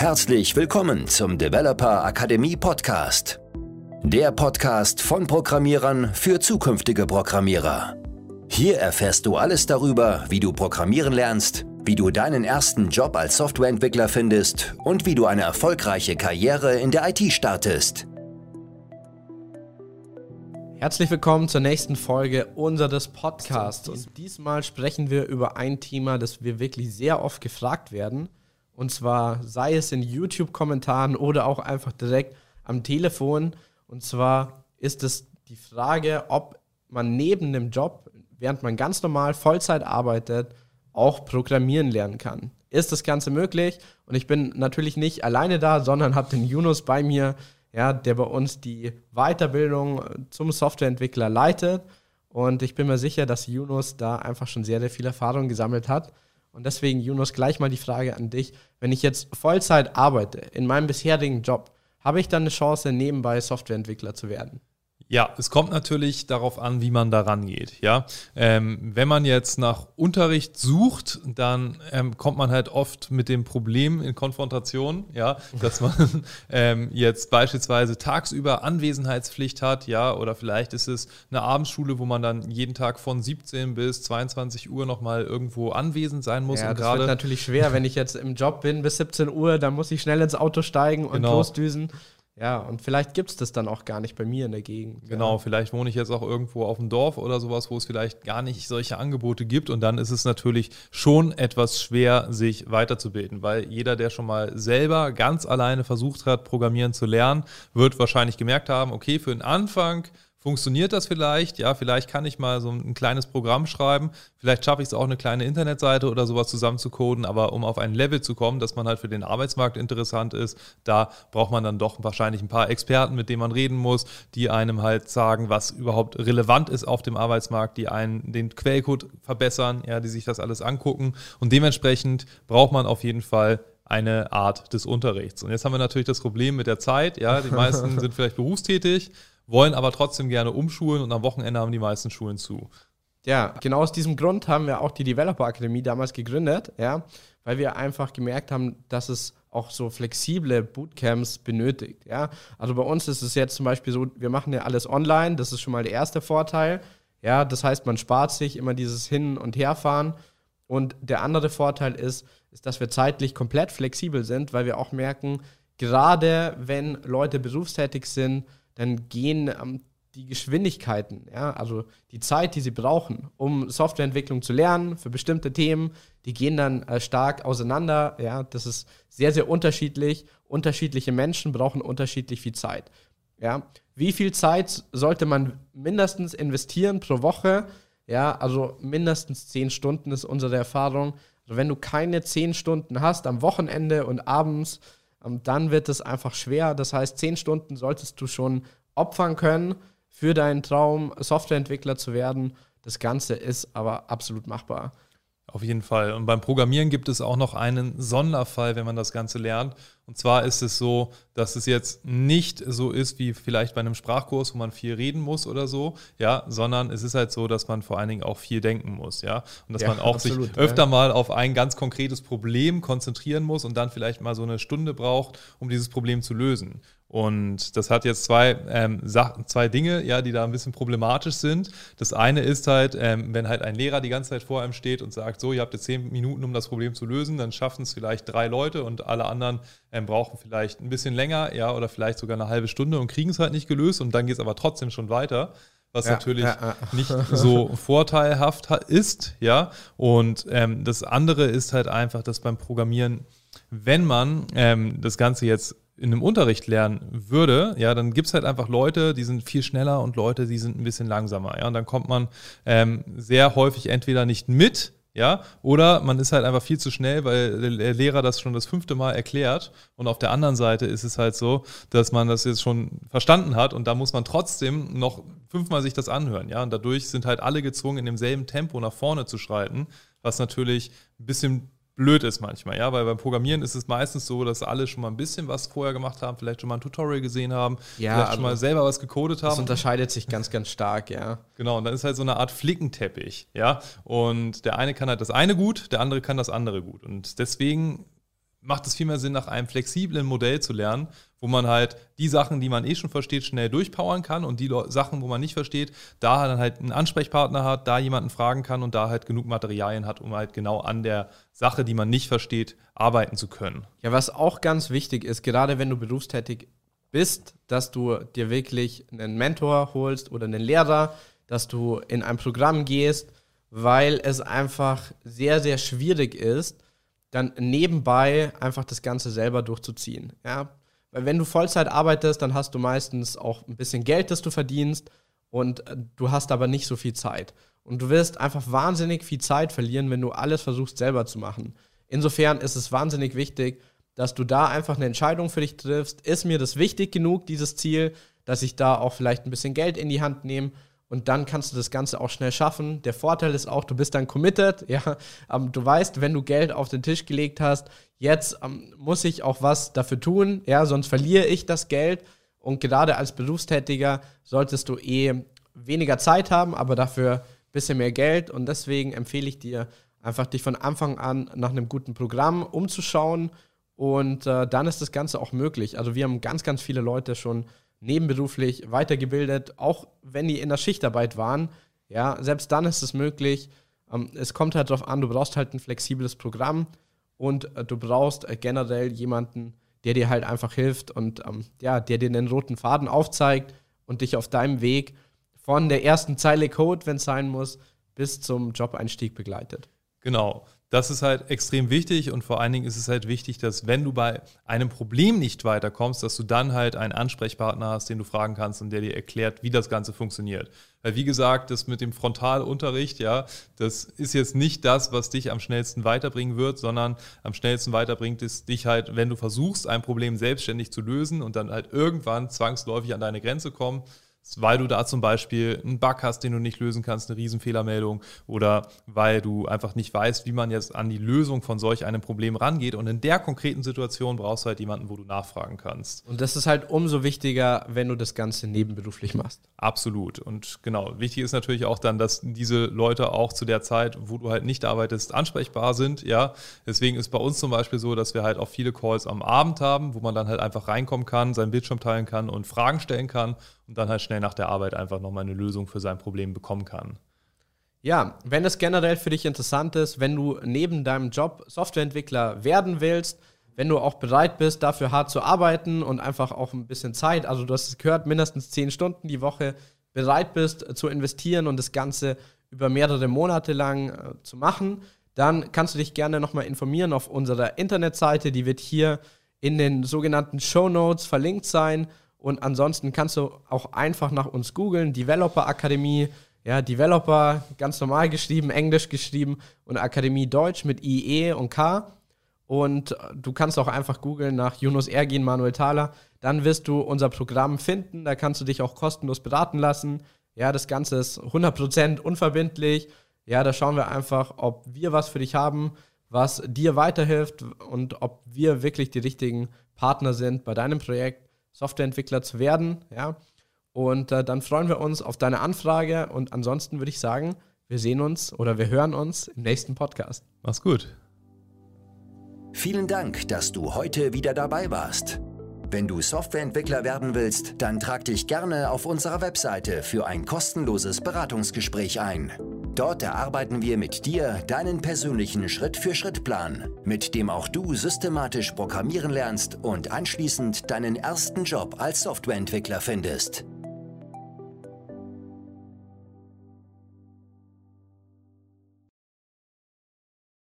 Herzlich willkommen zum Developer Akademie Podcast. Der Podcast von Programmierern für zukünftige Programmierer. Hier erfährst du alles darüber, wie du programmieren lernst, wie du deinen ersten Job als Softwareentwickler findest und wie du eine erfolgreiche Karriere in der IT startest. Herzlich willkommen zur nächsten Folge unseres Podcasts. Und diesmal sprechen wir über ein Thema, das wir wirklich sehr oft gefragt werden. Und zwar sei es in YouTube-Kommentaren oder auch einfach direkt am Telefon. Und zwar ist es die Frage, ob man neben dem Job, während man ganz normal Vollzeit arbeitet, auch programmieren lernen kann. Ist das Ganze möglich? Und ich bin natürlich nicht alleine da, sondern habe den Yunus bei mir, ja, der bei uns die Weiterbildung zum Softwareentwickler leitet. Und ich bin mir sicher, dass Yunus da einfach schon sehr, sehr viel Erfahrung gesammelt hat. Und deswegen, Yunus, gleich mal die Frage an dich. Wenn ich jetzt Vollzeit arbeite in meinem bisherigen Job, habe ich dann eine Chance, nebenbei Softwareentwickler zu werden? Ja, es kommt natürlich darauf an, wie man da rangeht. Ja? Ähm, wenn man jetzt nach Unterricht sucht, dann ähm, kommt man halt oft mit dem Problem in Konfrontation, ja, dass man ähm, jetzt beispielsweise tagsüber Anwesenheitspflicht hat, ja, oder vielleicht ist es eine Abendschule, wo man dann jeden Tag von 17 bis 22 Uhr nochmal irgendwo anwesend sein muss. Ja, das wird natürlich schwer, wenn ich jetzt im Job bin bis 17 Uhr, dann muss ich schnell ins Auto steigen und genau. losdüsen. Ja, und vielleicht gibt es das dann auch gar nicht bei mir in der Gegend. Genau, ja. vielleicht wohne ich jetzt auch irgendwo auf dem Dorf oder sowas, wo es vielleicht gar nicht solche Angebote gibt. Und dann ist es natürlich schon etwas schwer, sich weiterzubilden, weil jeder, der schon mal selber ganz alleine versucht hat, Programmieren zu lernen, wird wahrscheinlich gemerkt haben, okay, für den Anfang funktioniert das vielleicht? Ja, vielleicht kann ich mal so ein kleines Programm schreiben. Vielleicht schaffe ich es auch, eine kleine Internetseite oder sowas zusammen zu coden. Aber um auf ein Level zu kommen, dass man halt für den Arbeitsmarkt interessant ist, da braucht man dann doch wahrscheinlich ein paar Experten, mit denen man reden muss, die einem halt sagen, was überhaupt relevant ist auf dem Arbeitsmarkt, die einen den Quellcode verbessern, ja, die sich das alles angucken. Und dementsprechend braucht man auf jeden Fall eine Art des Unterrichts. Und jetzt haben wir natürlich das Problem mit der Zeit. Ja, die meisten sind vielleicht berufstätig, wollen aber trotzdem gerne umschulen und am Wochenende haben die meisten Schulen zu. Ja, genau aus diesem Grund haben wir auch die Developer Akademie damals gegründet, ja, weil wir einfach gemerkt haben, dass es auch so flexible Bootcamps benötigt, ja. Also bei uns ist es jetzt zum Beispiel so, wir machen ja alles online, das ist schon mal der erste Vorteil, ja. Das heißt, man spart sich immer dieses Hin- und Herfahren und der andere Vorteil ist, ist, dass wir zeitlich komplett flexibel sind, weil wir auch merken, gerade wenn Leute berufstätig sind, dann gehen ähm, die Geschwindigkeiten, ja, also die Zeit, die sie brauchen, um Softwareentwicklung zu lernen für bestimmte Themen, die gehen dann äh, stark auseinander. Ja, das ist sehr, sehr unterschiedlich. Unterschiedliche Menschen brauchen unterschiedlich viel Zeit. Ja, wie viel Zeit sollte man mindestens investieren pro Woche? Ja, also mindestens zehn Stunden ist unsere Erfahrung. Also wenn du keine zehn Stunden hast am Wochenende und abends, dann wird es einfach schwer. Das heißt, zehn Stunden solltest du schon opfern können für deinen Traum, Softwareentwickler zu werden. Das Ganze ist aber absolut machbar. Auf jeden Fall. Und beim Programmieren gibt es auch noch einen Sonderfall, wenn man das Ganze lernt. Und zwar ist es so, dass es jetzt nicht so ist wie vielleicht bei einem Sprachkurs, wo man viel reden muss oder so, ja, sondern es ist halt so, dass man vor allen Dingen auch viel denken muss, ja. Und dass ja, man auch absolut, sich öfter ja. mal auf ein ganz konkretes Problem konzentrieren muss und dann vielleicht mal so eine Stunde braucht, um dieses Problem zu lösen. Und das hat jetzt zwei, ähm, zwei Dinge, ja, die da ein bisschen problematisch sind. Das eine ist halt, ähm, wenn halt ein Lehrer die ganze Zeit vor einem steht und sagt, so, ihr habt jetzt zehn Minuten, um das Problem zu lösen, dann schaffen es vielleicht drei Leute und alle anderen ähm, brauchen vielleicht ein bisschen länger, ja, oder vielleicht sogar eine halbe Stunde und kriegen es halt nicht gelöst und dann geht es aber trotzdem schon weiter was ja, natürlich ja, ja. nicht so vorteilhaft ist, ja. Und ähm, das andere ist halt einfach, dass beim Programmieren, wenn man ähm, das Ganze jetzt in einem Unterricht lernen würde, ja, dann gibt es halt einfach Leute, die sind viel schneller und Leute, die sind ein bisschen langsamer. Ja, und dann kommt man ähm, sehr häufig entweder nicht mit, ja, oder man ist halt einfach viel zu schnell, weil der Lehrer das schon das fünfte Mal erklärt. Und auf der anderen Seite ist es halt so, dass man das jetzt schon verstanden hat und da muss man trotzdem noch fünfmal sich das anhören. Ja, und dadurch sind halt alle gezwungen, in demselben Tempo nach vorne zu schreiten, was natürlich ein bisschen blöd ist manchmal, ja, weil beim Programmieren ist es meistens so, dass alle schon mal ein bisschen was vorher gemacht haben, vielleicht schon mal ein Tutorial gesehen haben, ja, vielleicht schon mal selber was gecodet haben. Das unterscheidet sich ganz, ganz stark, ja. Genau, und dann ist halt so eine Art Flickenteppich, ja, und der eine kann halt das eine gut, der andere kann das andere gut und deswegen macht es viel mehr Sinn, nach einem flexiblen Modell zu lernen, wo man halt die Sachen, die man eh schon versteht, schnell durchpowern kann und die Sachen, wo man nicht versteht, da dann halt einen Ansprechpartner hat, da jemanden fragen kann und da halt genug Materialien hat, um halt genau an der Sache, die man nicht versteht, arbeiten zu können. Ja, was auch ganz wichtig ist, gerade wenn du berufstätig bist, dass du dir wirklich einen Mentor holst oder einen Lehrer, dass du in ein Programm gehst, weil es einfach sehr, sehr schwierig ist, dann nebenbei einfach das Ganze selber durchzuziehen. Ja? Weil wenn du Vollzeit arbeitest, dann hast du meistens auch ein bisschen Geld, das du verdienst und äh, du hast aber nicht so viel Zeit. Und du wirst einfach wahnsinnig viel Zeit verlieren, wenn du alles versuchst selber zu machen. Insofern ist es wahnsinnig wichtig, dass du da einfach eine Entscheidung für dich triffst. Ist mir das wichtig genug, dieses Ziel, dass ich da auch vielleicht ein bisschen Geld in die Hand nehme und dann kannst du das Ganze auch schnell schaffen. Der Vorteil ist auch, du bist dann committed, ja, ähm, du weißt, wenn du Geld auf den Tisch gelegt hast, jetzt ähm, muss ich auch was dafür tun, ja, sonst verliere ich das Geld und gerade als Berufstätiger solltest du eh weniger Zeit haben, aber dafür ein bisschen mehr Geld und deswegen empfehle ich dir einfach dich von Anfang an nach einem guten Programm umzuschauen und äh, dann ist das Ganze auch möglich. Also wir haben ganz, ganz viele Leute schon nebenberuflich weitergebildet, auch wenn die in der Schichtarbeit waren. Ja, selbst dann ist es möglich. Ähm, es kommt halt darauf an, du brauchst halt ein flexibles Programm und äh, du brauchst äh, generell jemanden, der dir halt einfach hilft und ähm, ja, der dir den roten Faden aufzeigt und dich auf deinem Weg von der ersten Zeile Code, wenn es sein muss, bis zum Job-Einstieg begleitet. Genau. Das ist halt extrem wichtig und vor allen Dingen ist es halt wichtig, dass wenn du bei einem Problem nicht weiterkommst, dass du dann halt einen Ansprechpartner hast, den du fragen kannst und der dir erklärt, wie das Ganze funktioniert. Weil wie gesagt, das mit dem Frontalunterricht, ja, das ist jetzt nicht das, was dich am schnellsten weiterbringen wird, sondern am schnellsten weiterbringt es dich halt, wenn du versuchst, ein Problem selbstständig zu lösen und dann halt irgendwann zwangsläufig an deine Grenze kommen weil du da zum Beispiel einen Bug hast, den du nicht lösen kannst, eine Riesenfehlermeldung oder weil du einfach nicht weißt, wie man jetzt an die Lösung von solch einem Problem rangeht. Und in der konkreten Situation brauchst du halt jemanden, wo du nachfragen kannst. Und das ist halt umso wichtiger, wenn du das Ganze nebenberuflich machst. Absolut. Und genau, wichtig ist natürlich auch dann, dass diese Leute auch zu der Zeit, wo du halt nicht arbeitest, ansprechbar sind. Ja, deswegen ist bei uns zum Beispiel so, dass wir halt auch viele Calls am Abend haben, wo man dann halt einfach reinkommen kann, seinen Bildschirm teilen kann und Fragen stellen kann und dann halt schnell nach der Arbeit einfach nochmal eine Lösung für sein Problem bekommen kann. Ja, wenn es generell für dich interessant ist, wenn du neben deinem Job Softwareentwickler werden willst, wenn du auch bereit bist, dafür hart zu arbeiten und einfach auch ein bisschen Zeit, also du hast es gehört, mindestens zehn Stunden die Woche bereit bist zu investieren und das Ganze über mehrere Monate lang äh, zu machen, dann kannst du dich gerne nochmal informieren auf unserer Internetseite. Die wird hier in den sogenannten Show Notes verlinkt sein. Und ansonsten kannst du auch einfach nach uns googeln, Developer Akademie, ja, Developer ganz normal geschrieben, Englisch geschrieben und Akademie Deutsch mit IE und K. Und du kannst auch einfach googeln nach Yunus Ergin, Manuel Thaler. Dann wirst du unser Programm finden. Da kannst du dich auch kostenlos beraten lassen. Ja, das Ganze ist 100% unverbindlich. Ja, da schauen wir einfach, ob wir was für dich haben, was dir weiterhilft und ob wir wirklich die richtigen Partner sind bei deinem Projekt. Softwareentwickler zu werden. Ja? Und äh, dann freuen wir uns auf deine Anfrage und ansonsten würde ich sagen, wir sehen uns oder wir hören uns im nächsten Podcast. Mach's gut. Vielen Dank, dass du heute wieder dabei warst. Wenn du Softwareentwickler werden willst, dann trag dich gerne auf unserer Webseite für ein kostenloses Beratungsgespräch ein. Dort erarbeiten wir mit dir deinen persönlichen Schritt-für-Schritt-Plan, mit dem auch du systematisch programmieren lernst und anschließend deinen ersten Job als Softwareentwickler findest.